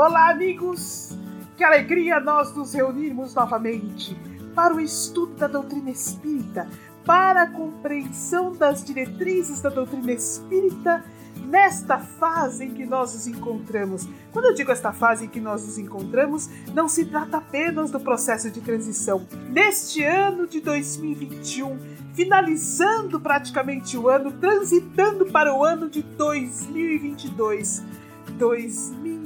Olá, amigos! Que alegria nós nos reunirmos novamente para o estudo da doutrina espírita, para a compreensão das diretrizes da doutrina espírita nesta fase em que nós nos encontramos. Quando eu digo esta fase em que nós nos encontramos, não se trata apenas do processo de transição. Neste ano de 2021, finalizando praticamente o ano, transitando para o ano de 2022.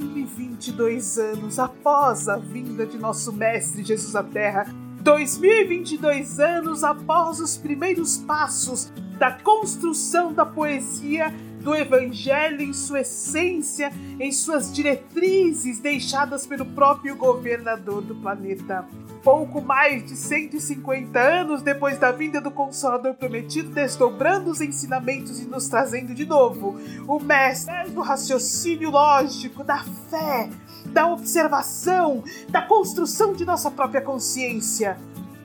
2022 anos após a vinda de nosso Mestre Jesus à Terra, 2022 anos após os primeiros passos da construção da poesia do Evangelho em sua essência, em suas diretrizes deixadas pelo próprio governador do planeta. Pouco mais de 150 anos depois da vinda do Consolador Prometido, desdobrando os ensinamentos e nos trazendo de novo o mestre do raciocínio lógico, da fé, da observação, da construção de nossa própria consciência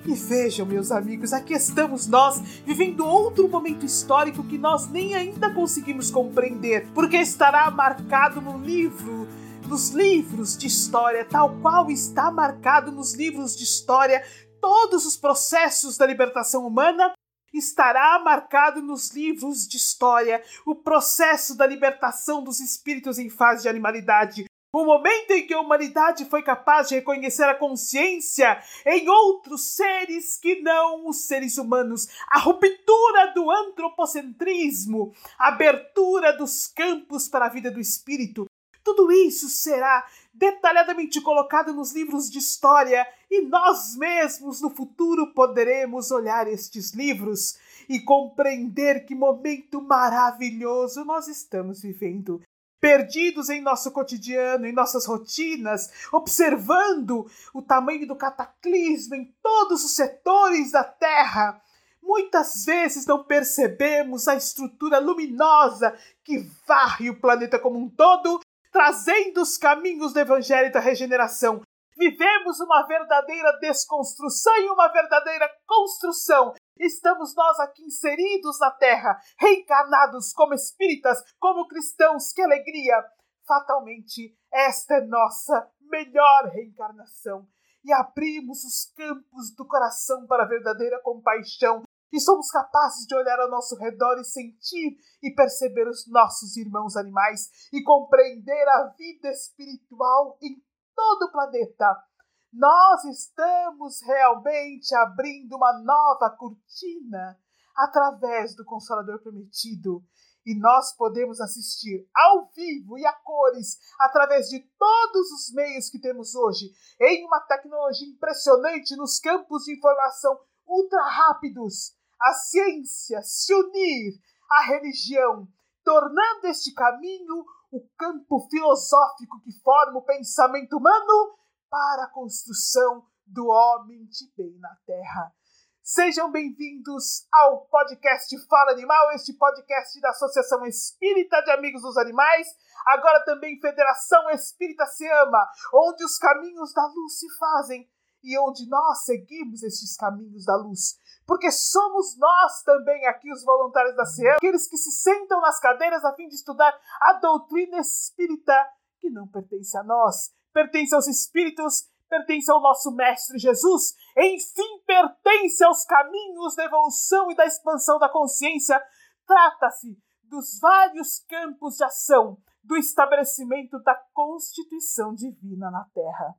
e vejam, meus amigos, aqui estamos nós vivendo outro momento histórico que nós nem ainda conseguimos compreender, porque estará marcado no livro nos livros de história, tal qual está marcado nos livros de história todos os processos da libertação humana, estará marcado nos livros de história o processo da libertação dos espíritos em fase de animalidade, o momento em que a humanidade foi capaz de reconhecer a consciência em outros seres que não os seres humanos, a ruptura do antropocentrismo, a abertura dos campos para a vida do espírito, tudo isso será detalhadamente colocado nos livros de história e nós mesmos no futuro poderemos olhar estes livros e compreender que momento maravilhoso nós estamos vivendo perdidos em nosso cotidiano, em nossas rotinas, observando o tamanho do cataclismo em todos os setores da Terra. Muitas vezes não percebemos a estrutura luminosa que varre o planeta como um todo, trazendo os caminhos do Evangelho da regeneração. Vivemos uma verdadeira desconstrução e uma verdadeira construção Estamos nós aqui inseridos na Terra, reencarnados como espíritas, como cristãos, que alegria! Fatalmente, esta é nossa melhor reencarnação. E abrimos os campos do coração para a verdadeira compaixão, e somos capazes de olhar ao nosso redor e sentir e perceber os nossos irmãos animais e compreender a vida espiritual em todo o planeta nós estamos realmente abrindo uma nova cortina através do Consolador Prometido. E nós podemos assistir ao vivo e a cores através de todos os meios que temos hoje, em uma tecnologia impressionante nos campos de informação ultra rápidos. A ciência se unir à religião, tornando este caminho o campo filosófico que forma o pensamento humano para a construção do homem de bem na Terra. Sejam bem-vindos ao podcast Fala Animal, este podcast da Associação Espírita de Amigos dos Animais, agora também Federação Espírita Se Ama, onde os caminhos da luz se fazem e onde nós seguimos estes caminhos da luz. Porque somos nós também aqui, os voluntários da SEAM, aqueles que se sentam nas cadeiras a fim de estudar a doutrina espírita que não pertence a nós, pertence aos espíritos, pertence ao nosso Mestre Jesus, enfim, pertence aos caminhos da evolução e da expansão da consciência. Trata-se dos vários campos de ação do estabelecimento da Constituição Divina na Terra.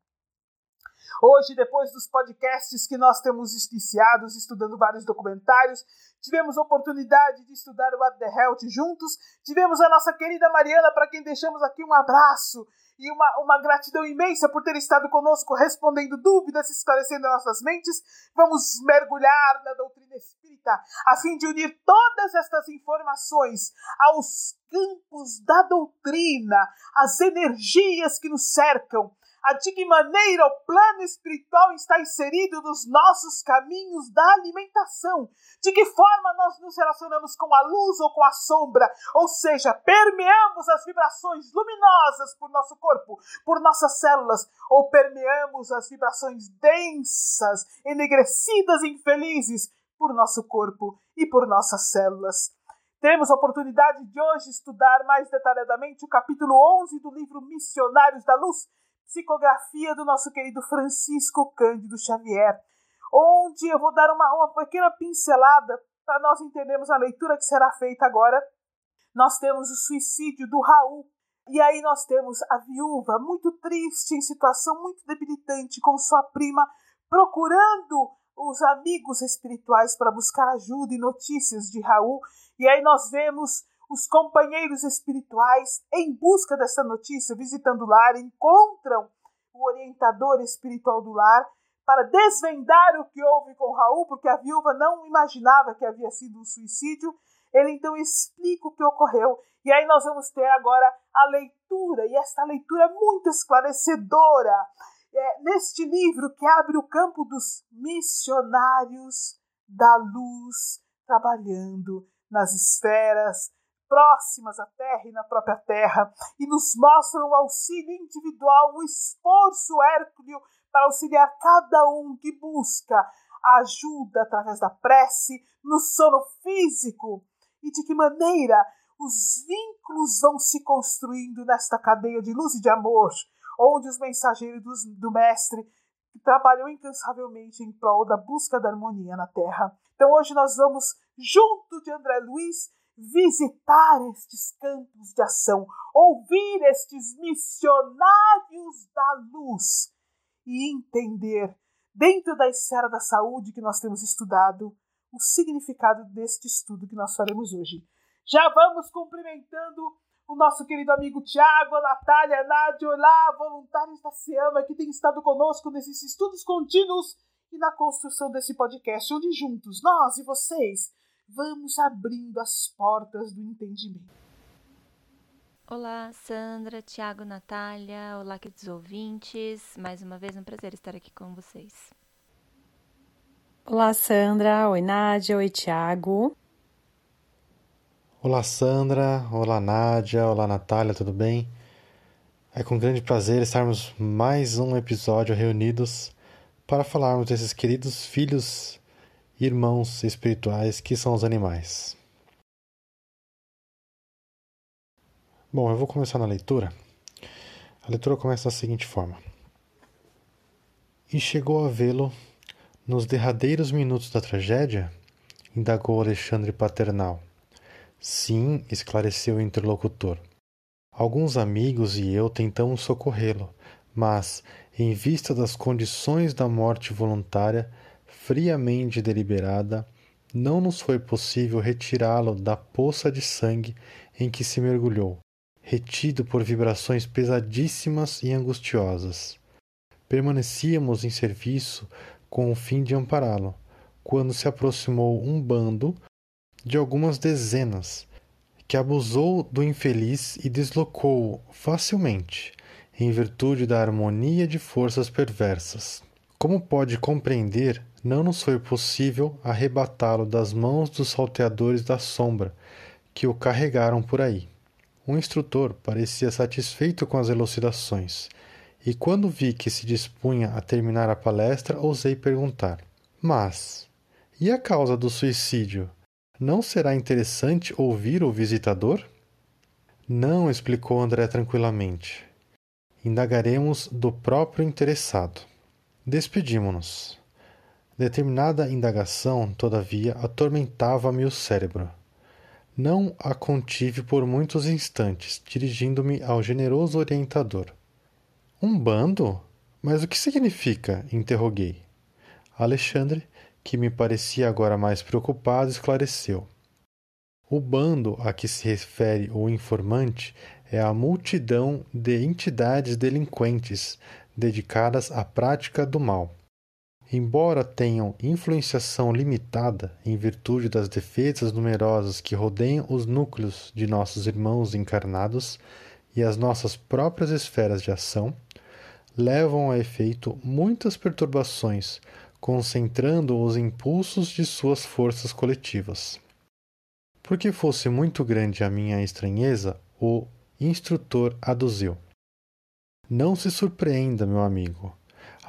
Hoje, depois dos podcasts que nós temos iniciados, estudando vários documentários, tivemos a oportunidade de estudar o What the Health juntos, tivemos a nossa querida Mariana, para quem deixamos aqui um abraço e uma, uma gratidão imensa por ter estado conosco, respondendo dúvidas, esclarecendo nossas mentes. Vamos mergulhar na doutrina espírita, a fim de unir todas estas informações aos campos da doutrina, às energias que nos cercam, a de que maneira o plano espiritual está inserido nos nossos caminhos da alimentação, de que forma nós nos relacionamos com a luz ou com a sombra, ou seja, permeamos as vibrações luminosas por nosso corpo, por nossas células, ou permeamos as vibrações densas, enegrecidas e infelizes por nosso corpo e por nossas células. Teremos a oportunidade de hoje estudar mais detalhadamente o capítulo 11 do livro Missionários da Luz, psicografia do nosso querido Francisco Cândido Xavier, onde eu vou dar uma, uma pequena pincelada para nós entendermos a leitura que será feita agora. Nós temos o suicídio do Raul, e aí nós temos a viúva muito triste, em situação muito debilitante, com sua prima, procurando os amigos espirituais para buscar ajuda e notícias de Raul. E aí nós vemos os companheiros espirituais em busca dessa notícia, visitando o lar, encontram o orientador espiritual do lar para desvendar o que houve com Raul, porque a viúva não imaginava que havia sido um suicídio. Ele então explica o que ocorreu. E aí nós vamos ter agora a leitura, e esta leitura é muito esclarecedora, é, neste livro que abre o campo dos missionários da luz trabalhando nas esferas próximas à Terra e na própria Terra, e nos mostram o auxílio individual, o esforço hércules para auxiliar cada um que busca ajuda através da prece, no sono físico, e de que maneira os vínculos vão se construindo nesta cadeia de luz e de amor, onde os mensageiros do, Mestre trabalham incansavelmente em prol da busca da harmonia na Terra. Então hoje nós vamos, junto de André Luiz, visitar estes campos de ação, ouvir estes missionários da luz e entender, dentro da esfera da saúde que nós temos estudado, o significado deste estudo que nós faremos hoje. Já vamos cumprimentando o nosso querido amigo Tiago, a Natália, a Nádia, olá, voluntários da SEAMA que têm estado conosco nesses estudos contínuos e na construção desse podcast, onde juntos, nós e vocês, vamos abrindo as portas do entendimento. Olá, Sandra, Tiago, Natália, olá, queridos ouvintes. Mais uma vez, um prazer estar aqui com vocês. Olá, Sandra. Oi, Nádia. Oi, Tiago. Olá, Sandra. Olá, Nádia. Olá, Natália, tudo bem? É com grande prazer estarmos mais um episódio reunidos para falarmos desses queridos filhos irmãos espirituais que são os animais. Bom, eu vou começar na leitura. A leitura começa da seguinte forma: E chegou a vê-lo nos derradeiros minutos da tragédia? indagou Alexandre Paternal. Sim, esclareceu o interlocutor. Alguns amigos e eu tentamos socorrê-lo, mas, em vista das condições da morte voluntária, friamente deliberada, não nos foi possível retirá-lo da poça de sangue em que se mergulhou, retido por vibrações pesadíssimas e angustiosas. Permanecíamos em serviço com o fim de ampará-lo, quando se aproximou um bando de algumas dezenas, que abusou do infeliz e deslocou-o facilmente, em virtude da harmonia de forças perversas. Como pode compreender, não nos foi possível arrebatá-lo das mãos dos salteadores da sombra, que o carregaram por aí. O instrutor parecia satisfeito com as elucidações, e quando vi que se dispunha a terminar a palestra, ousei perguntar: Mas, e a causa do suicídio? Não será interessante ouvir o visitador? Não, explicou André tranquilamente. Indagaremos do próprio interessado. Despedimo-nos. Determinada indagação, todavia, atormentava-me o cérebro. Não a contive por muitos instantes, dirigindo-me ao generoso orientador. Um bando? Mas o que significa? interroguei. Alexandre, que me parecia agora mais preocupado, esclareceu. O bando a que se refere o informante é a multidão de entidades delinquentes dedicadas à prática do mal. Embora tenham influenciação limitada em virtude das defesas numerosas que rodeiam os núcleos de nossos irmãos encarnados e as nossas próprias esferas de ação, levam a efeito muitas perturbações, concentrando os impulsos de suas forças coletivas. Porque fosse muito grande a minha estranheza, o instrutor aduziu. Não se surpreenda, meu amigo.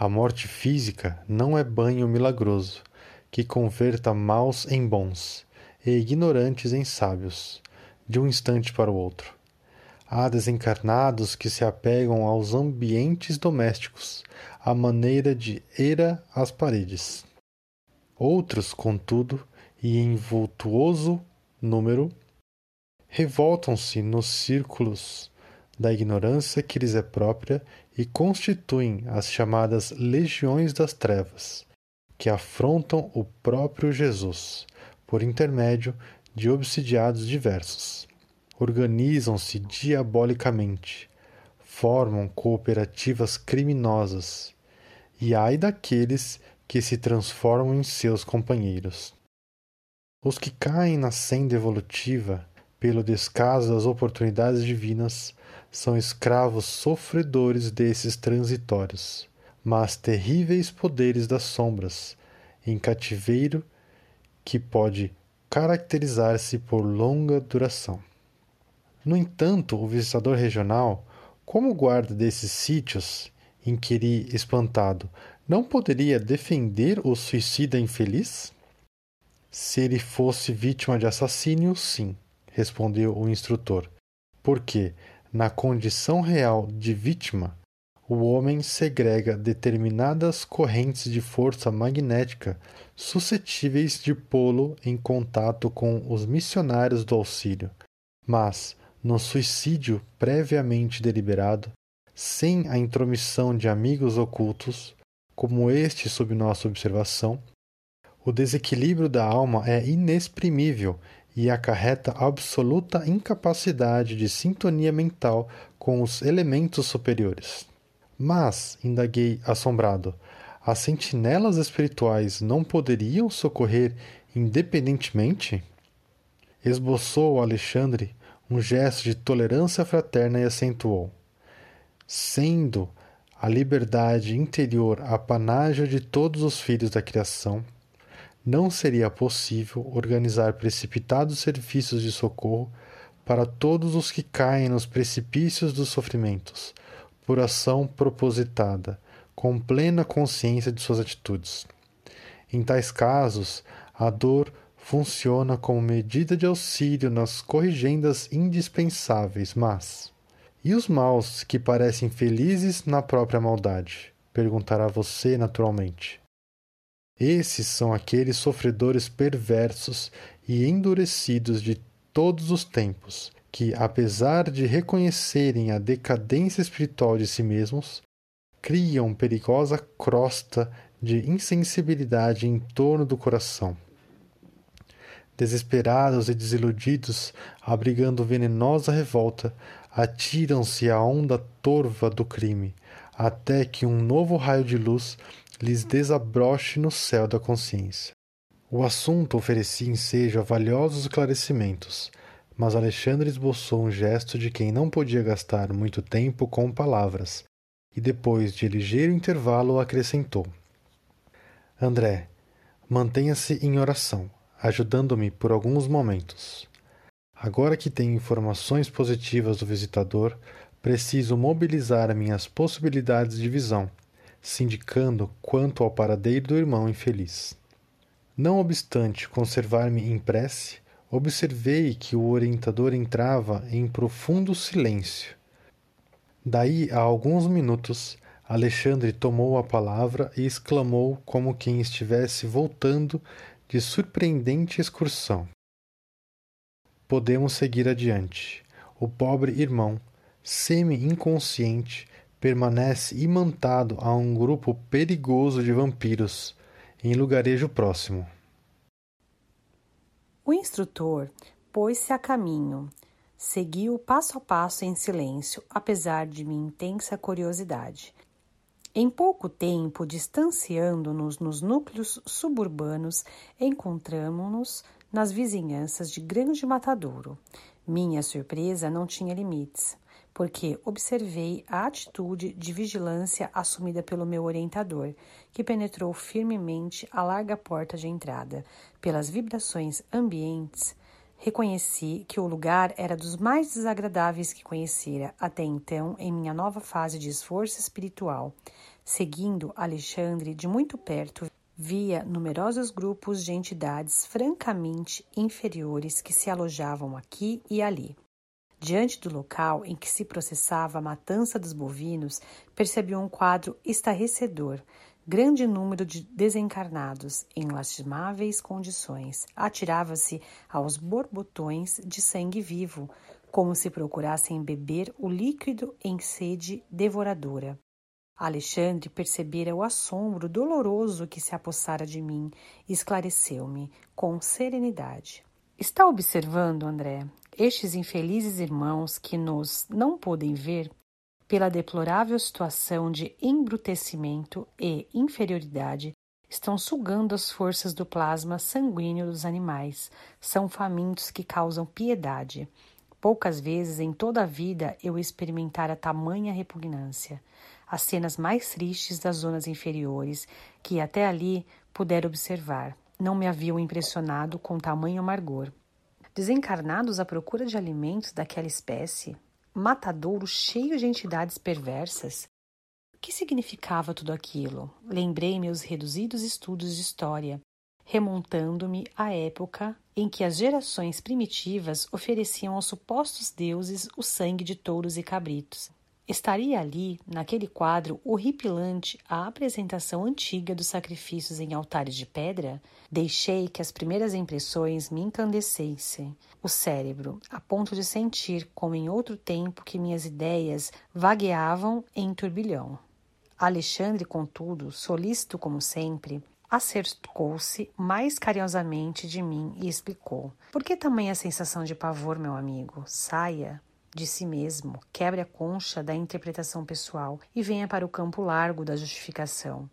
A morte física não é banho milagroso que converta maus em bons. e ignorantes em sábios, de um instante para o outro. Há desencarnados que se apegam aos ambientes domésticos, à maneira de era às paredes. Outros, contudo, e em vultuoso número, revoltam-se nos círculos da ignorância que lhes é própria e constituem as chamadas legiões das trevas, que afrontam o próprio Jesus, por intermédio de obsidiados diversos. Organizam-se diabolicamente, formam cooperativas criminosas, e ai daqueles que se transformam em seus companheiros. Os que caem na senda evolutiva pelo descaso das oportunidades divinas são escravos sofredores desses transitórios, mas terríveis poderes das sombras, em cativeiro que pode caracterizar-se por longa duração. No entanto, o visitador regional, como guarda desses sítios, inquiri espantado, não poderia defender o suicida infeliz? Se ele fosse vítima de assassínio, sim, respondeu o instrutor, porque, na condição real de vítima, o homem segrega determinadas correntes de força magnética suscetíveis de pô-lo em contato com os missionários do auxílio. Mas, no suicídio previamente deliberado, sem a intromissão de amigos ocultos, como este sob nossa observação, o desequilíbrio da alma é inexprimível e acarreta absoluta incapacidade de sintonia mental com os elementos superiores. Mas, indaguei assombrado, as sentinelas espirituais não poderiam socorrer independentemente? Esboçou Alexandre um gesto de tolerância fraterna e acentuou: Sendo a liberdade interior a panágio de todos os filhos da criação, não seria possível organizar precipitados serviços de socorro para todos os que caem nos precipícios dos sofrimentos, por ação propositada, com plena consciência de suas atitudes. Em tais casos, a dor funciona como medida de auxílio nas corrigendas indispensáveis, mas e os maus que parecem felizes na própria maldade? Perguntará você naturalmente. Esses são aqueles sofredores perversos e endurecidos de todos os tempos, que, apesar de reconhecerem a decadência espiritual de si mesmos, criam perigosa crosta de insensibilidade em torno do coração. Desesperados e desiludidos, abrigando venenosa revolta, atiram-se à onda torva do crime, até que um novo raio de luz lhes desabroche no céu da consciência. O assunto oferecia ensejo a valiosos esclarecimentos, mas Alexandre esboçou um gesto de quem não podia gastar muito tempo com palavras, e depois de ligeiro intervalo acrescentou: André, mantenha-se em oração, ajudando-me por alguns momentos. Agora que tenho informações positivas do visitador, preciso mobilizar minhas possibilidades de visão se indicando quanto ao paradeiro do irmão infeliz. Não obstante conservar-me em prece, observei que o orientador entrava em profundo silêncio. Daí a alguns minutos, Alexandre tomou a palavra e exclamou como quem estivesse voltando de surpreendente excursão. Podemos seguir adiante. O pobre irmão, semi-inconsciente, permanece imantado a um grupo perigoso de vampiros em lugarejo próximo. O instrutor pôs-se a caminho. Seguiu passo a passo em silêncio, apesar de minha intensa curiosidade. Em pouco tempo, distanciando-nos nos núcleos suburbanos, encontramos-nos nas vizinhanças de Grande Matadouro. Minha surpresa não tinha limites porque observei a atitude de vigilância assumida pelo meu orientador, que penetrou firmemente a larga porta de entrada. Pelas vibrações ambientes, reconheci que o lugar era dos mais desagradáveis que conhecera até então em minha nova fase de esforço espiritual. Seguindo Alexandre de muito perto, via numerosos grupos de entidades francamente inferiores que se alojavam aqui e ali. Diante do local em que se processava a matança dos bovinos, percebi um quadro estarrecedor. Grande número de desencarnados, em lastimáveis condições, atirava-se aos borbotões de sangue vivo, como se procurassem beber o líquido em sede devoradora. Alexandre percebera o assombro doloroso que se apossara de mim e esclareceu-me com serenidade. Está observando, André, estes infelizes irmãos que nos não podem ver pela deplorável situação de embrutecimento e inferioridade estão sugando as forças do plasma sanguíneo dos animais. São famintos que causam piedade. Poucas vezes em toda a vida eu experimentara tamanha repugnância. As cenas mais tristes das zonas inferiores, que até ali pudera observar, não me haviam impressionado com tamanho amargor desencarnados à procura de alimentos daquela espécie, matadouro cheio de entidades perversas. O que significava tudo aquilo? Lembrei meus reduzidos estudos de história, remontando-me à época em que as gerações primitivas ofereciam aos supostos deuses o sangue de touros e cabritos. Estaria ali, naquele quadro horripilante, a apresentação antiga dos sacrifícios em altares de pedra? Deixei que as primeiras impressões me encandecessem o cérebro, a ponto de sentir, como em outro tempo, que minhas ideias vagueavam em turbilhão. Alexandre, contudo, solícito como sempre, acercou-se mais carinhosamente de mim e explicou: Por que tamanha sensação de pavor, meu amigo? Saia, de si mesmo, quebre a concha da interpretação pessoal e venha para o campo largo da justificação.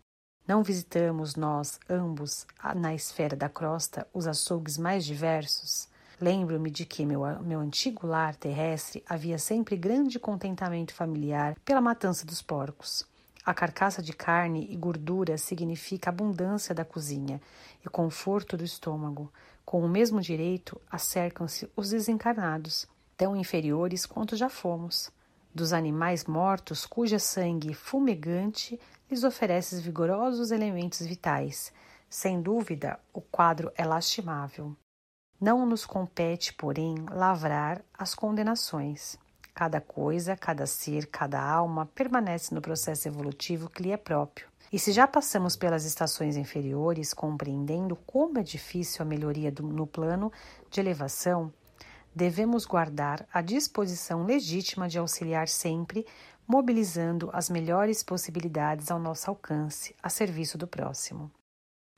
Não visitamos nós, ambos, na esfera da crosta, os açougues mais diversos? Lembro-me de que meu, meu antigo lar terrestre havia sempre grande contentamento familiar pela matança dos porcos. A carcaça de carne e gordura significa abundância da cozinha e conforto do estômago. Com o mesmo direito, acercam-se os desencarnados, tão inferiores quanto já fomos, dos animais mortos cuja sangue fumegante lhes oferece vigorosos elementos vitais. Sem dúvida, o quadro é lastimável. Não nos compete, porém, lavrar as condenações. Cada coisa, cada ser, cada alma permanece no processo evolutivo que lhe é próprio. E se já passamos pelas estações inferiores, compreendendo como é difícil a melhoria do, no plano de elevação, devemos guardar a disposição legítima de auxiliar sempre, mobilizando as melhores possibilidades ao nosso alcance, a serviço do próximo.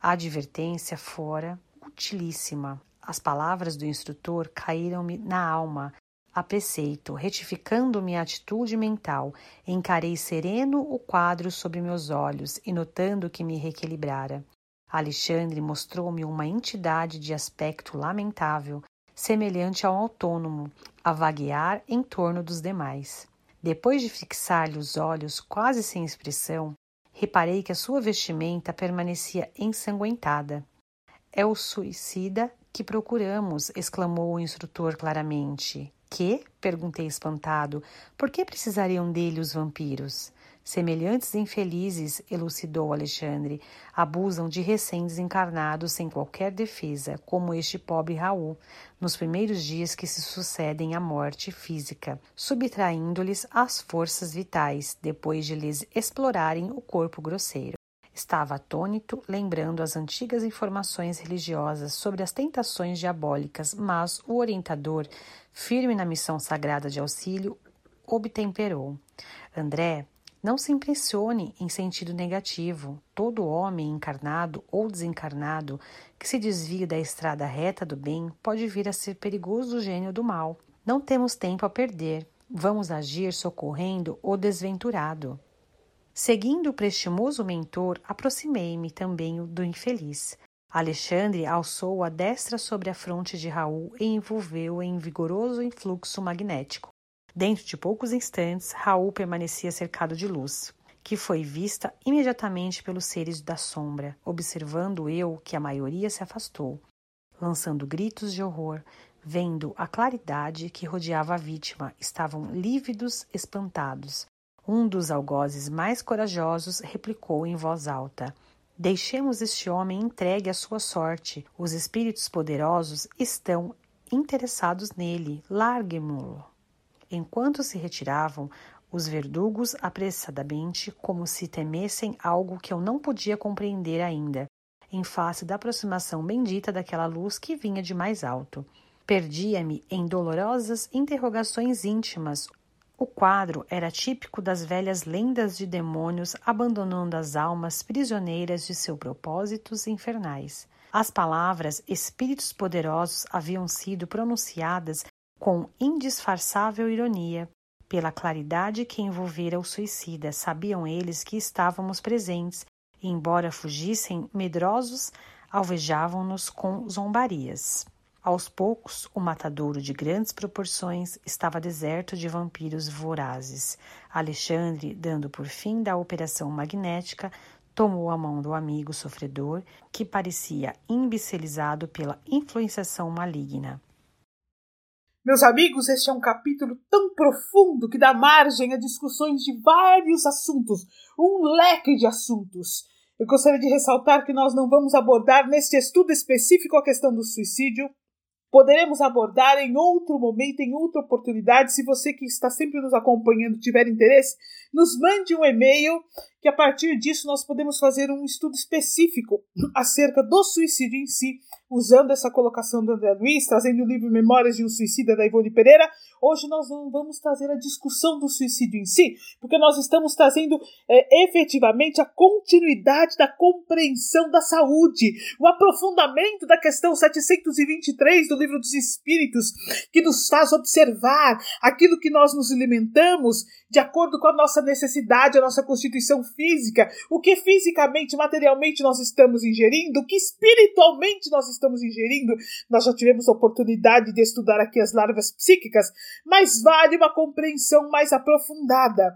A advertência fora utilíssima. As palavras do instrutor caíram-me na alma, a preceito, retificando-me a atitude mental, encarei sereno o quadro sobre meus olhos e notando que me reequilibrara. Alexandre mostrou-me uma entidade de aspecto lamentável, semelhante ao autônomo, a vaguear em torno dos demais. Depois de fixar-lhe os olhos quase sem expressão, reparei que a sua vestimenta permanecia ensanguentada. É o suicida que procuramos, exclamou o instrutor claramente. Que? perguntei espantado. Por que precisariam dele os vampiros? Semelhantes infelizes, elucidou Alexandre, abusam de recém-desencarnados sem qualquer defesa, como este pobre Raul, nos primeiros dias que se sucedem à morte física, subtraindo-lhes as forças vitais, depois de lhes explorarem o corpo grosseiro. Estava atônito, lembrando as antigas informações religiosas sobre as tentações diabólicas, mas o orientador, firme na missão sagrada de auxílio, obtemperou. André, não se impressione em sentido negativo. Todo homem encarnado ou desencarnado que se desvia da estrada reta do bem pode vir a ser perigoso gênio do mal. Não temos tempo a perder. Vamos agir socorrendo o desventurado. Seguindo o prestimoso mentor, aproximei-me também do infeliz. Alexandre alçou a destra sobre a fronte de Raul e envolveu-o em vigoroso influxo magnético. Dentro de poucos instantes, Raul permanecia cercado de luz, que foi vista imediatamente pelos seres da sombra, observando eu que a maioria se afastou, lançando gritos de horror, vendo a claridade que rodeava a vítima, estavam lívidos, espantados. Um dos algozes mais corajosos replicou em voz alta: Deixemos este homem entregue à sua sorte. Os espíritos poderosos estão interessados nele. Larguemo-lo. Enquanto se retiravam, os verdugos apressadamente, como se temessem algo que eu não podia compreender ainda, em face da aproximação bendita daquela luz que vinha de mais alto. Perdia-me em dolorosas interrogações íntimas. O quadro era típico das velhas lendas de demônios abandonando as almas prisioneiras de seus propósitos infernais. As palavras espíritos poderosos haviam sido pronunciadas com indisfarçável ironia. Pela claridade que envolvera o suicida, sabiam eles que estávamos presentes e, embora fugissem medrosos, alvejavam-nos com zombarias. Aos poucos, o matadouro de grandes proporções estava deserto de vampiros vorazes. Alexandre, dando por fim da operação magnética, tomou a mão do amigo sofredor, que parecia imbecilizado pela influenciação maligna. Meus amigos, este é um capítulo tão profundo que dá margem a discussões de vários assuntos, um leque de assuntos. Eu gostaria de ressaltar que nós não vamos abordar neste estudo específico a questão do suicídio. Poderemos abordar em outro momento, em outra oportunidade. Se você que está sempre nos acompanhando tiver interesse, nos mande um e-mail que a partir disso nós podemos fazer um estudo específico acerca do suicídio em si usando essa colocação do André Luiz, trazendo o livro Memórias de um Suicida da Ivone Pereira, hoje nós não vamos trazer a discussão do suicídio em si, porque nós estamos trazendo é, efetivamente a continuidade da compreensão da saúde, o aprofundamento da questão 723 do Livro dos Espíritos, que nos faz observar aquilo que nós nos alimentamos de acordo com a nossa necessidade, a nossa constituição física, o que fisicamente, materialmente nós estamos ingerindo, o que espiritualmente nós estamos ingerindo. Nós já tivemos a oportunidade de estudar aqui as larvas psíquicas, mas vale uma compreensão mais aprofundada.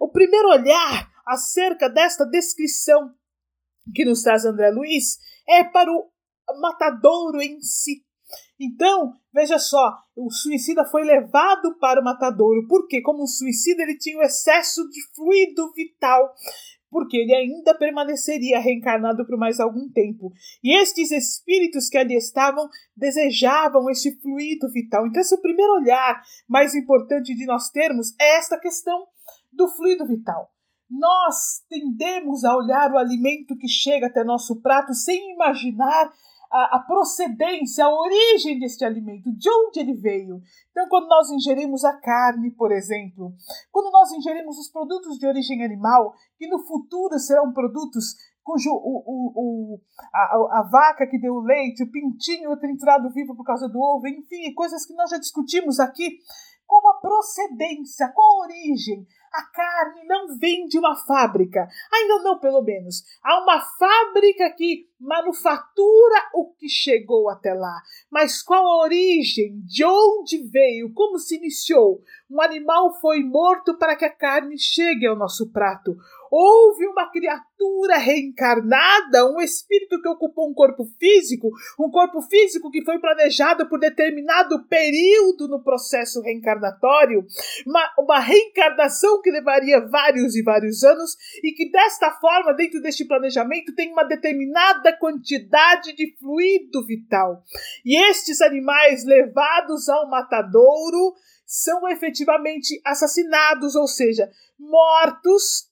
O primeiro olhar acerca desta descrição que nos traz André Luiz é para o matadouro em si. Então, veja só, o suicida foi levado para o matadouro, porque como um suicida ele tinha o excesso de fluido vital, porque ele ainda permaneceria reencarnado por mais algum tempo. E estes espíritos que ali estavam desejavam este fluido vital. Então, esse é o primeiro olhar mais importante de nós termos é esta questão do fluido vital. Nós tendemos a olhar o alimento que chega até nosso prato sem imaginar a, a, procedência, a origem deste alimento, de onde ele veio. Então, quando nós ingerimos a carne, por exemplo, quando nós ingerimos os produtos de origem animal, que no futuro serão produtos cujo o, o, o, a, a, vaca que deu leite, o pintinho triturado vivo por causa do ovo, enfim, coisas que nós já discutimos aqui. Qual a procedência, qual a origem? A carne não vem de uma fábrica, ainda não, pelo menos. Há uma fábrica que manufatura o que chegou até lá. Mas qual a origem? De onde veio? Como se iniciou? Um animal foi morto para que a carne chegue ao nosso prato. Houve uma criatura reencarnada, um espírito que ocupou um corpo físico, um corpo físico que foi planejado por determinado período no processo reencarnatório, uma, uma reencarnação que levaria vários e vários anos e que desta forma, dentro deste planejamento, tem uma determinada quantidade de fluido vital. E estes animais levados ao matadouro são efetivamente assassinados, ou seja, mortos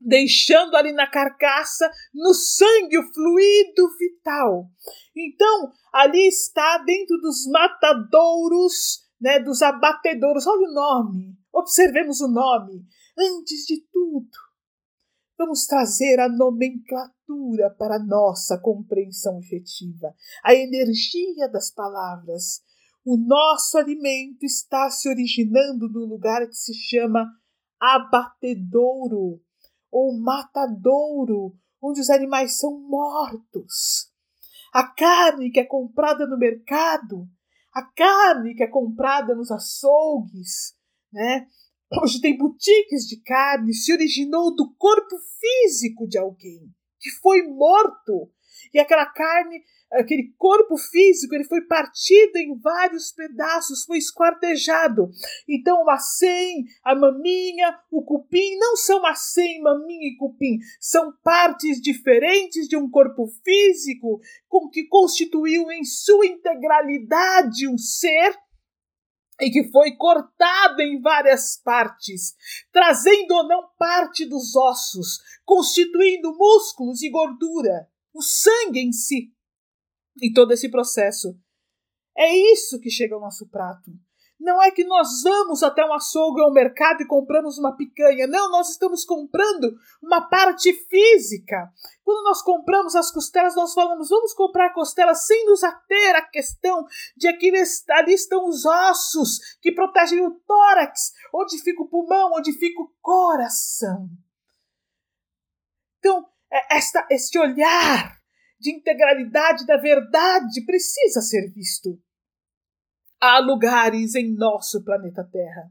deixando ali na carcaça, no sangue, o fluido vital. Então, ali está dentro dos matadouros, né, dos abatedouros. Olha o nome. Observemos o nome. Antes de tudo, vamos trazer a nomenclatura para nossa compreensão efetiva, a energia das palavras. O nosso alimento está se originando no lugar que se chama abatedouro ou matadouro, onde os animais são mortos. A carne que é comprada no mercado, a carne que é comprada nos açougues, né? Hoje tem boutiques de carne, se originou do corpo físico de alguém que foi morto e aquela carne, aquele corpo físico, ele foi partido em vários pedaços, foi esquartejado. Então, a sem, a maminha, o cupim não são a sem, maminha e cupim, são partes diferentes de um corpo físico com que constituiu em sua integralidade um ser e que foi cortado em várias partes, trazendo ou não parte dos ossos, constituindo músculos e gordura, o sangue em si. E todo esse processo. É isso que chega ao nosso prato. Não é que nós vamos até um açougue ou um mercado e compramos uma picanha. Não, nós estamos comprando uma parte física. Quando nós compramos as costelas, nós falamos, vamos comprar costelas sem nos ater à questão de que ali estão os ossos que protegem o tórax, onde fica o pulmão, onde fica o coração. Então, é esta, este olhar de integralidade da verdade precisa ser visto há lugares em nosso planeta Terra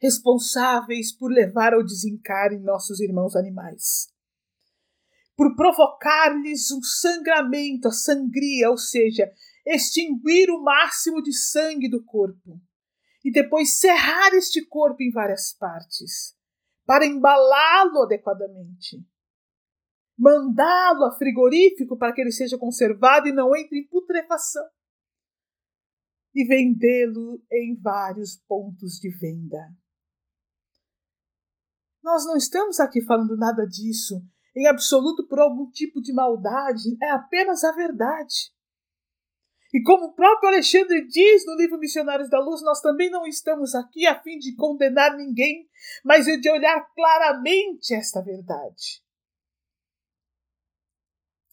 responsáveis por levar ao desencare nossos irmãos animais, por provocar-lhes um sangramento, a sangria, ou seja, extinguir o máximo de sangue do corpo e depois serrar este corpo em várias partes para embalá-lo adequadamente. Mandá-lo a frigorífico para que ele seja conservado e não entre em putrefação e vendê-lo em vários pontos de venda. Nós não estamos aqui falando nada disso em absoluto por algum tipo de maldade, é apenas a verdade. E como o próprio Alexandre diz no livro Missionários da Luz, nós também não estamos aqui a fim de condenar ninguém, mas de olhar claramente esta verdade.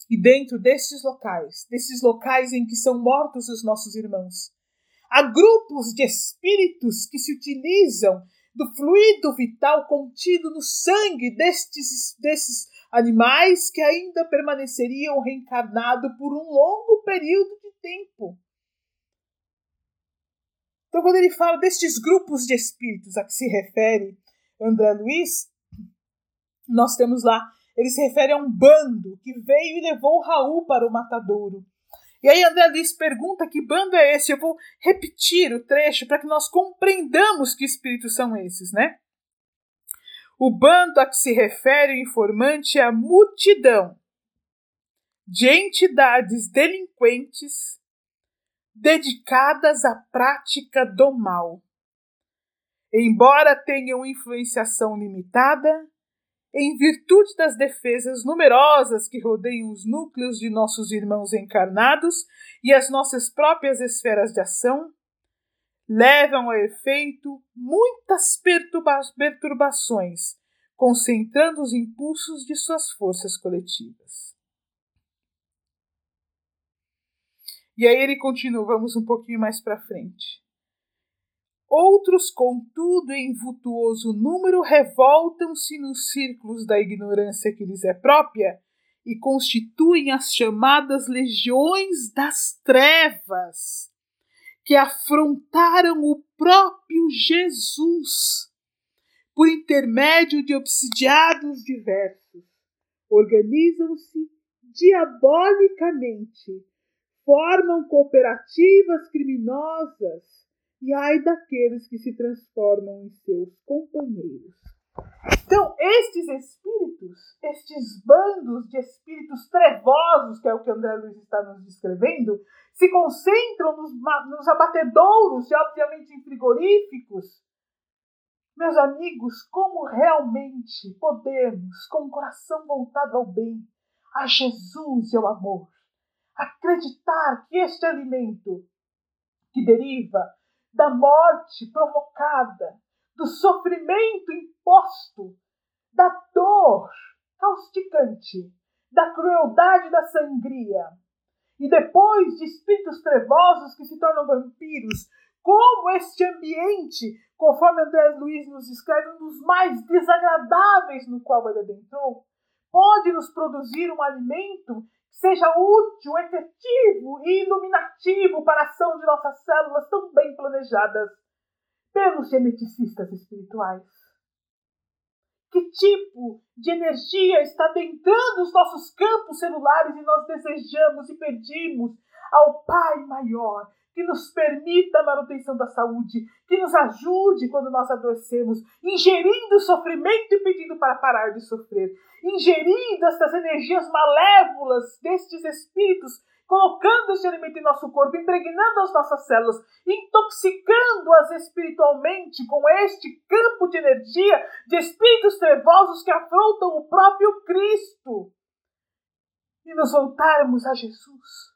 E dentro destes locais, desses locais em que são mortos os nossos irmãos, Há grupos de espíritos que se utilizam do fluido vital contido no sangue destes, desses animais que ainda permaneceriam reencarnados por um longo período de tempo. Então, quando ele fala destes grupos de espíritos a que se refere André Luiz, nós temos lá, ele se refere a um bando que veio e levou Raul para o matadouro. E aí André Luiz pergunta que bando é esse? Eu vou repetir o trecho para que nós compreendamos que espíritos são esses, né? O bando a que se refere o informante é a multidão de entidades delinquentes dedicadas à prática do mal. Embora tenham influenciação limitada, em virtude das defesas numerosas que rodeiam os núcleos de nossos irmãos encarnados e as nossas próprias esferas de ação, levam a efeito muitas perturba perturbações, concentrando os impulsos de suas forças coletivas. E aí ele continua, vamos um pouquinho mais para frente. Outros, contudo, em vultuoso número, revoltam-se nos círculos da ignorância que lhes é própria e constituem as chamadas legiões das trevas, que afrontaram o próprio Jesus por intermédio de obsidiados diversos. Organizam-se diabolicamente, formam cooperativas criminosas e ai daqueles que se transformam em seus companheiros. Então, estes espíritos, estes bandos de espíritos trevosos, que é o que André Luiz está nos descrevendo, se concentram nos, nos abatedouros e, obviamente, em frigoríficos. Meus amigos, como realmente podemos, com o coração voltado ao bem, a Jesus e ao amor, acreditar que este alimento que deriva da morte provocada, do sofrimento imposto, da dor causticante, da crueldade da sangria, e depois de espíritos trevosos que se tornam vampiros, como este ambiente, conforme André Luiz nos escreve, um dos mais desagradáveis no qual ele adentrou, pode nos produzir um alimento seja útil, efetivo e iluminativo para a ação de nossas células tão bem planejadas pelos geneticistas espirituais. Que tipo de energia está adentrando os nossos campos celulares e nós desejamos e pedimos ao Pai maior que nos permita a manutenção da saúde, que nos ajude quando nós adoecemos, ingerindo o sofrimento e pedindo para parar de sofrer, ingerindo essas energias malévolas destes espíritos colocando esse alimento em nosso corpo, impregnando as nossas células, intoxicando-as espiritualmente com este campo de energia de espíritos trevosos que afrontam o próprio Cristo. E nos voltarmos a Jesus,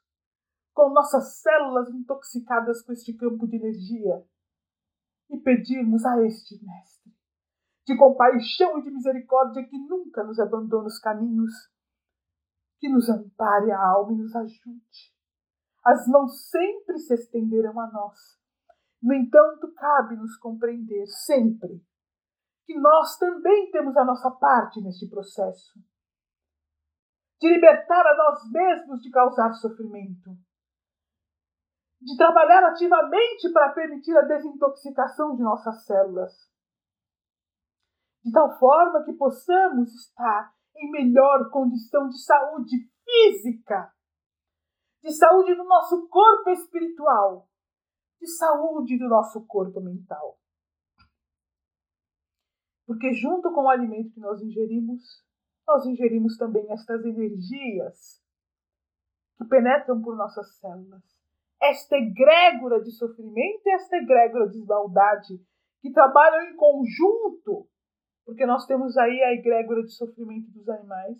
com nossas células intoxicadas com este campo de energia, e pedirmos a este Mestre, de compaixão e de misericórdia, que nunca nos abandone os caminhos que nos ampare a alma e nos ajude. As mãos sempre se estenderão a nós. No entanto, cabe-nos compreender sempre que nós também temos a nossa parte neste processo de libertar a nós mesmos de causar sofrimento, de trabalhar ativamente para permitir a desintoxicação de nossas células, de tal forma que possamos estar em melhor condição de saúde física, de saúde do nosso corpo espiritual, de saúde do nosso corpo mental. Porque, junto com o alimento que nós ingerimos, nós ingerimos também estas energias que penetram por nossas células. Esta egrégora de sofrimento e esta egrégora de maldade que trabalham em conjunto porque nós temos aí a egrégora de sofrimento dos animais,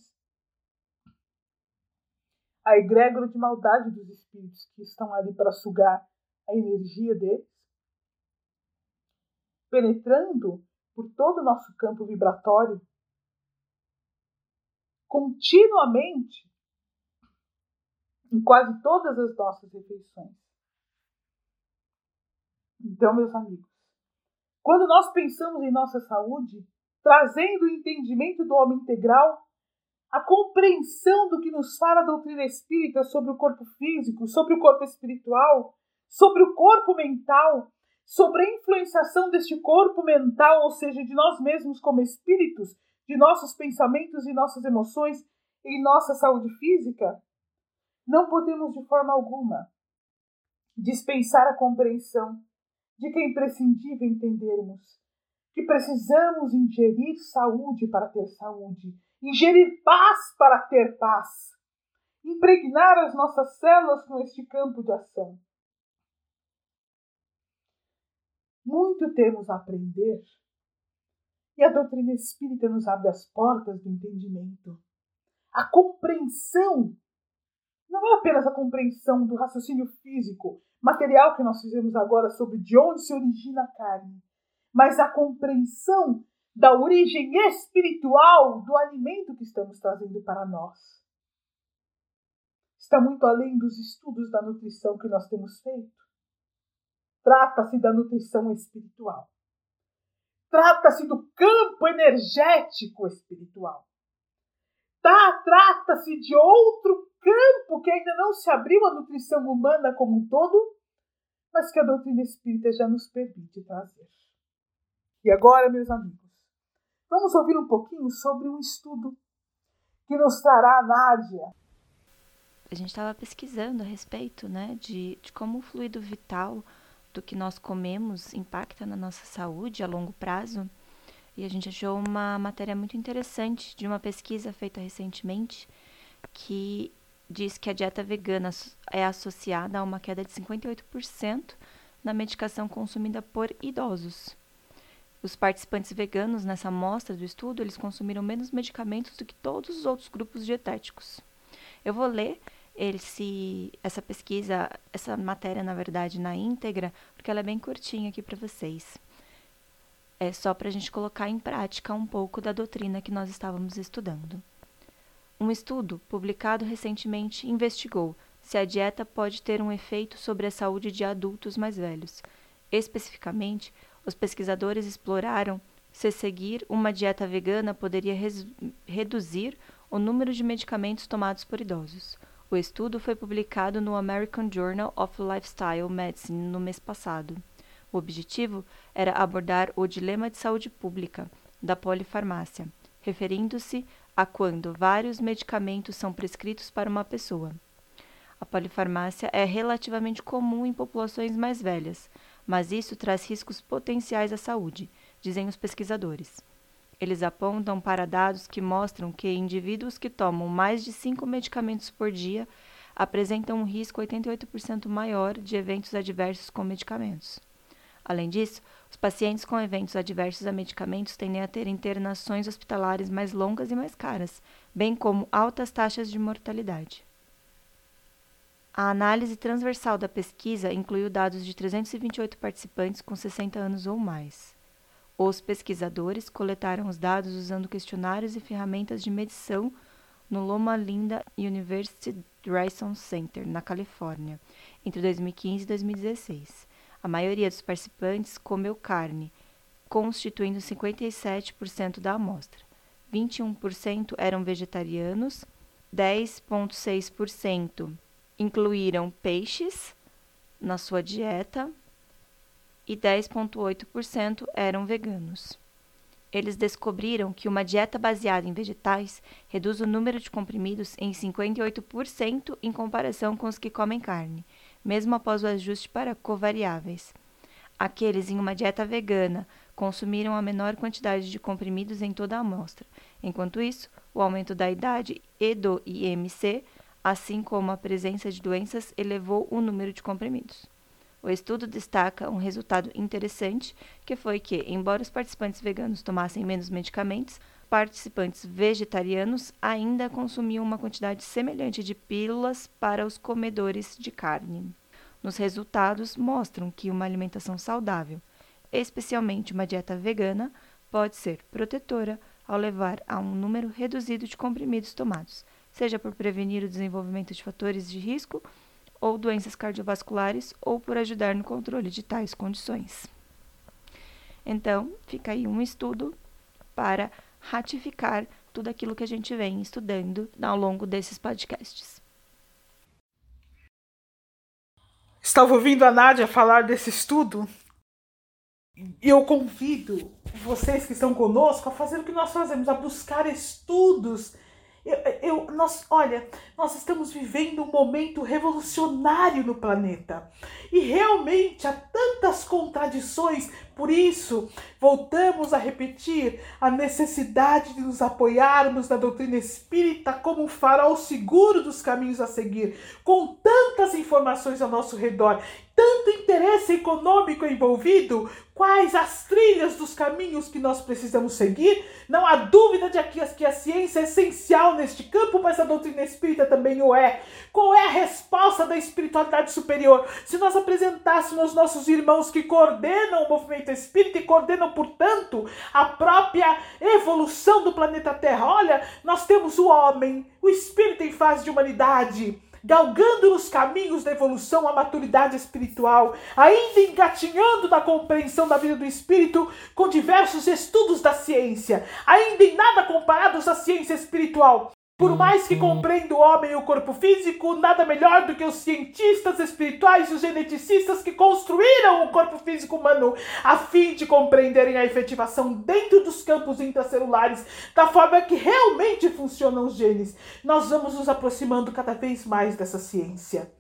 a egrégora de maldade dos espíritos que estão ali para sugar a energia deles, penetrando por todo o nosso campo vibratório, continuamente, em quase todas as nossas refeições. Então, meus amigos, quando nós pensamos em nossa saúde, trazendo o entendimento do homem integral, a compreensão do que nos fala a doutrina espírita sobre o corpo físico, sobre o corpo espiritual, sobre o corpo mental, sobre a influenciação deste corpo mental, ou seja, de nós mesmos como espíritos, de nossos pensamentos e nossas emoções em nossa saúde física, não podemos de forma alguma dispensar a compreensão de que é imprescindível entendermos que precisamos ingerir saúde para ter saúde, ingerir paz para ter paz, impregnar as nossas células com este campo de ação. Muito temos a aprender e a doutrina espírita nos abre as portas do entendimento. A compreensão não é apenas a compreensão do raciocínio físico, material que nós fizemos agora sobre de onde se origina a carne, mas a compreensão da origem espiritual do alimento que estamos trazendo para nós. Está muito além dos estudos da nutrição que nós temos feito. Trata-se da nutrição espiritual. Trata-se do campo energético espiritual. Tá, Trata-se de outro campo que ainda não se abriu à nutrição humana como um todo, mas que a doutrina espírita já nos permite trazer. E agora, meus amigos, vamos ouvir um pouquinho sobre um estudo que nos trará a Nádia. A gente estava pesquisando a respeito né, de, de como o fluido vital do que nós comemos impacta na nossa saúde a longo prazo. E a gente achou uma matéria muito interessante de uma pesquisa feita recentemente que diz que a dieta vegana é associada a uma queda de 58% na medicação consumida por idosos. Os participantes veganos nessa amostra do estudo, eles consumiram menos medicamentos do que todos os outros grupos dietéticos. Eu vou ler esse, essa pesquisa, essa matéria, na verdade, na íntegra, porque ela é bem curtinha aqui para vocês. É só para a gente colocar em prática um pouco da doutrina que nós estávamos estudando. Um estudo, publicado recentemente, investigou se a dieta pode ter um efeito sobre a saúde de adultos mais velhos. Especificamente, os pesquisadores exploraram se seguir uma dieta vegana poderia reduzir o número de medicamentos tomados por idosos. O estudo foi publicado no American Journal of Lifestyle Medicine no mês passado. O objetivo era abordar o dilema de saúde pública, da polifarmácia, referindo-se a quando vários medicamentos são prescritos para uma pessoa. A polifarmácia é relativamente comum em populações mais velhas, mas isso traz riscos potenciais à saúde, dizem os pesquisadores. Eles apontam para dados que mostram que indivíduos que tomam mais de cinco medicamentos por dia apresentam um risco 88% maior de eventos adversos com medicamentos. Além disso, os pacientes com eventos adversos a medicamentos tendem a ter internações hospitalares mais longas e mais caras, bem como altas taxas de mortalidade. A análise transversal da pesquisa incluiu dados de 328 participantes com 60 anos ou mais. Os pesquisadores coletaram os dados usando questionários e ferramentas de medição no Loma Linda University Ryerson Center, na Califórnia, entre 2015 e 2016. A maioria dos participantes comeu carne, constituindo 57% da amostra. 21% eram vegetarianos, 10,6% incluíram peixes na sua dieta e 10,8% eram veganos. Eles descobriram que uma dieta baseada em vegetais reduz o número de comprimidos em 58% em comparação com os que comem carne, mesmo após o ajuste para covariáveis. Aqueles em uma dieta vegana consumiram a menor quantidade de comprimidos em toda a amostra. Enquanto isso, o aumento da idade e do IMC assim como a presença de doenças elevou o número de comprimidos. O estudo destaca um resultado interessante, que foi que, embora os participantes veganos tomassem menos medicamentos, participantes vegetarianos ainda consumiam uma quantidade semelhante de pílulas para os comedores de carne. Nos resultados, mostram que uma alimentação saudável, especialmente uma dieta vegana, pode ser protetora ao levar a um número reduzido de comprimidos tomados, seja por prevenir o desenvolvimento de fatores de risco ou doenças cardiovasculares ou por ajudar no controle de tais condições. Então, fica aí um estudo para ratificar tudo aquilo que a gente vem estudando ao longo desses podcasts. Estava ouvindo a Nádia falar desse estudo e eu convido vocês que estão conosco a fazer o que nós fazemos, a buscar estudos eu, eu, nós, olha, nós estamos vivendo um momento revolucionário no planeta. E realmente há tantas contradições, por isso voltamos a repetir a necessidade de nos apoiarmos na doutrina espírita como um farol seguro dos caminhos a seguir, com tantas informações ao nosso redor tanto interesse econômico envolvido, quais as trilhas dos caminhos que nós precisamos seguir. Não há dúvida de que a ciência é essencial neste campo, mas a doutrina espírita também o é. Qual é a resposta da espiritualidade superior? Se nós apresentássemos aos nossos irmãos que coordenam o movimento espírita e coordenam, portanto, a própria evolução do planeta Terra, olha, nós temos o homem, o espírito em fase de humanidade galgando nos caminhos da evolução à maturidade espiritual, ainda engatinhando na compreensão da vida do espírito com diversos estudos da ciência, ainda em nada comparados à ciência espiritual, por mais que compreenda o homem e o corpo físico, nada melhor do que os cientistas espirituais e os geneticistas que construíram o corpo físico humano a fim de compreenderem a efetivação dentro dos campos intracelulares da forma que realmente funcionam os genes. Nós vamos nos aproximando cada vez mais dessa ciência.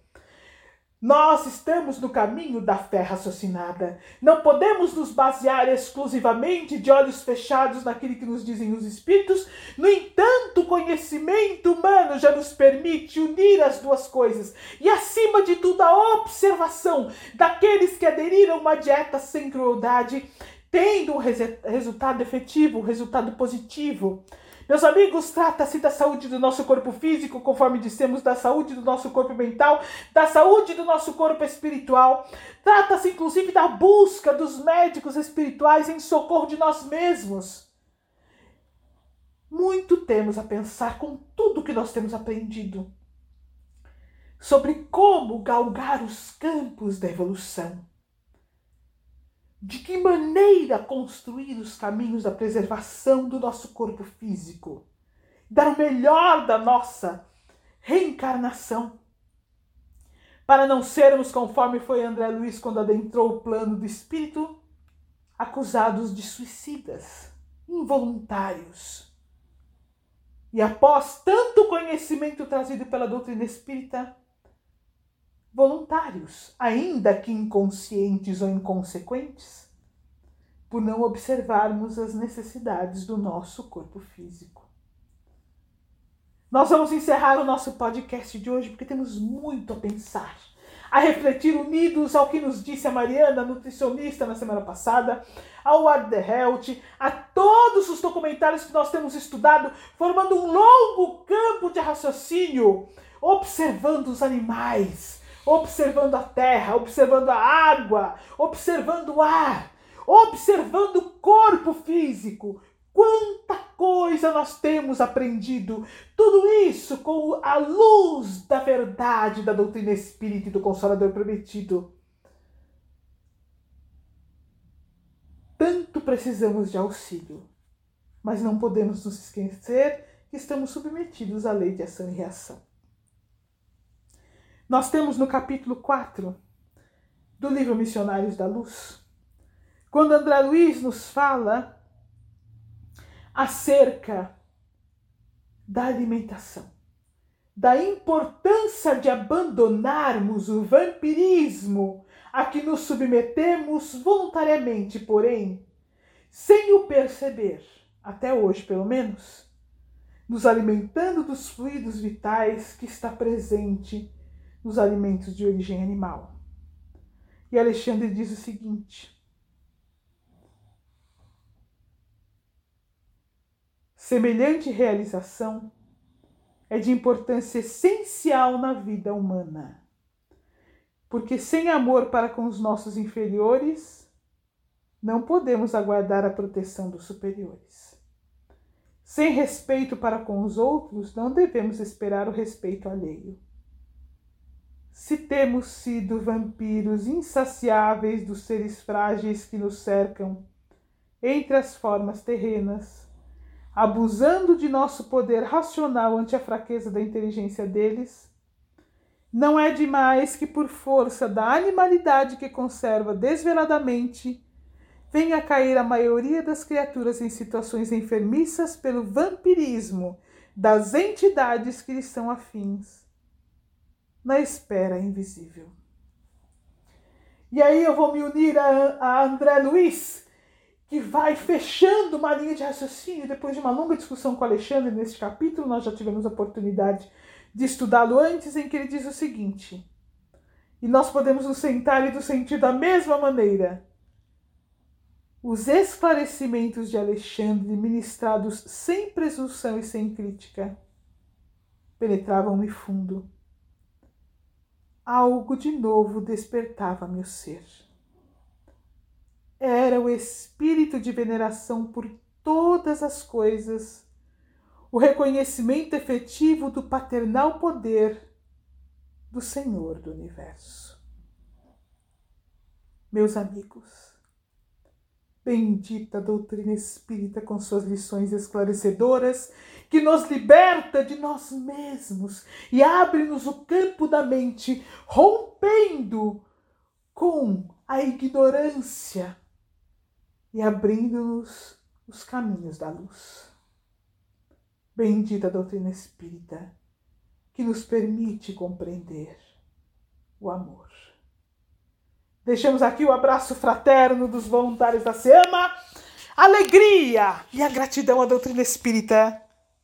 Nós estamos no caminho da fé raciocinada. Não podemos nos basear exclusivamente de olhos fechados naquilo que nos dizem os espíritos. No entanto, o conhecimento humano já nos permite unir as duas coisas. E, acima de tudo, a observação daqueles que aderiram a uma dieta sem crueldade, tendo um resultado efetivo, um resultado positivo. Meus amigos, trata-se da saúde do nosso corpo físico, conforme dissemos, da saúde do nosso corpo mental, da saúde do nosso corpo espiritual. Trata-se, inclusive, da busca dos médicos espirituais em socorro de nós mesmos. Muito temos a pensar com tudo que nós temos aprendido sobre como galgar os campos da evolução de que maneira construir os caminhos da preservação do nosso corpo físico, dar o melhor da nossa reencarnação, para não sermos conforme foi André Luiz quando adentrou o plano do espírito, acusados de suicidas. involuntários. E após tanto conhecimento trazido pela doutrina espírita, voluntários, ainda que inconscientes ou inconsequentes, por não observarmos as necessidades do nosso corpo físico. Nós vamos encerrar o nosso podcast de hoje porque temos muito a pensar a refletir unidos ao que nos disse a Mariana, nutricionista, na semana passada, ao Ward the Health, a todos os documentários que nós temos estudado, formando um longo campo de raciocínio, observando os animais, observando a terra, observando a água, observando o ar, observando o corpo físico, Quanta coisa nós temos aprendido! Tudo isso com a luz da verdade da doutrina espírita e do Consolador prometido. Tanto precisamos de auxílio, mas não podemos nos esquecer que estamos submetidos à lei de ação e reação. Nós temos no capítulo 4 do livro Missionários da Luz, quando André Luiz nos fala acerca da alimentação, da importância de abandonarmos o vampirismo a que nos submetemos voluntariamente, porém, sem o perceber, até hoje pelo menos, nos alimentando dos fluidos vitais que está presente nos alimentos de origem animal. E Alexandre diz o seguinte: Semelhante realização é de importância essencial na vida humana, porque sem amor para com os nossos inferiores, não podemos aguardar a proteção dos superiores. Sem respeito para com os outros, não devemos esperar o respeito alheio. Se temos sido vampiros insaciáveis dos seres frágeis que nos cercam, entre as formas terrenas, abusando de nosso poder racional ante a fraqueza da inteligência deles, não é demais que, por força da animalidade que conserva desveladamente, venha a cair a maioria das criaturas em situações enfermiças pelo vampirismo das entidades que lhes são afins, na espera invisível. E aí eu vou me unir a, a André Luiz, que vai fechando uma linha de raciocínio. Depois de uma longa discussão com Alexandre neste capítulo, nós já tivemos a oportunidade de estudá-lo antes, em que ele diz o seguinte: e nós podemos nos sentar e nos sentir da mesma maneira. Os esclarecimentos de Alexandre, ministrados sem presunção e sem crítica, penetravam-me fundo. Algo de novo despertava meu ser era o espírito de veneração por todas as coisas, o reconhecimento efetivo do paternal poder do Senhor do universo. Meus amigos, bendita doutrina espírita com suas lições esclarecedoras, que nos liberta de nós mesmos e abre-nos o campo da mente, rompendo com a ignorância e abrindo-nos os caminhos da luz. Bendita doutrina espírita que nos permite compreender o amor. Deixamos aqui o abraço fraterno dos voluntários da SEMA, alegria e a gratidão à doutrina espírita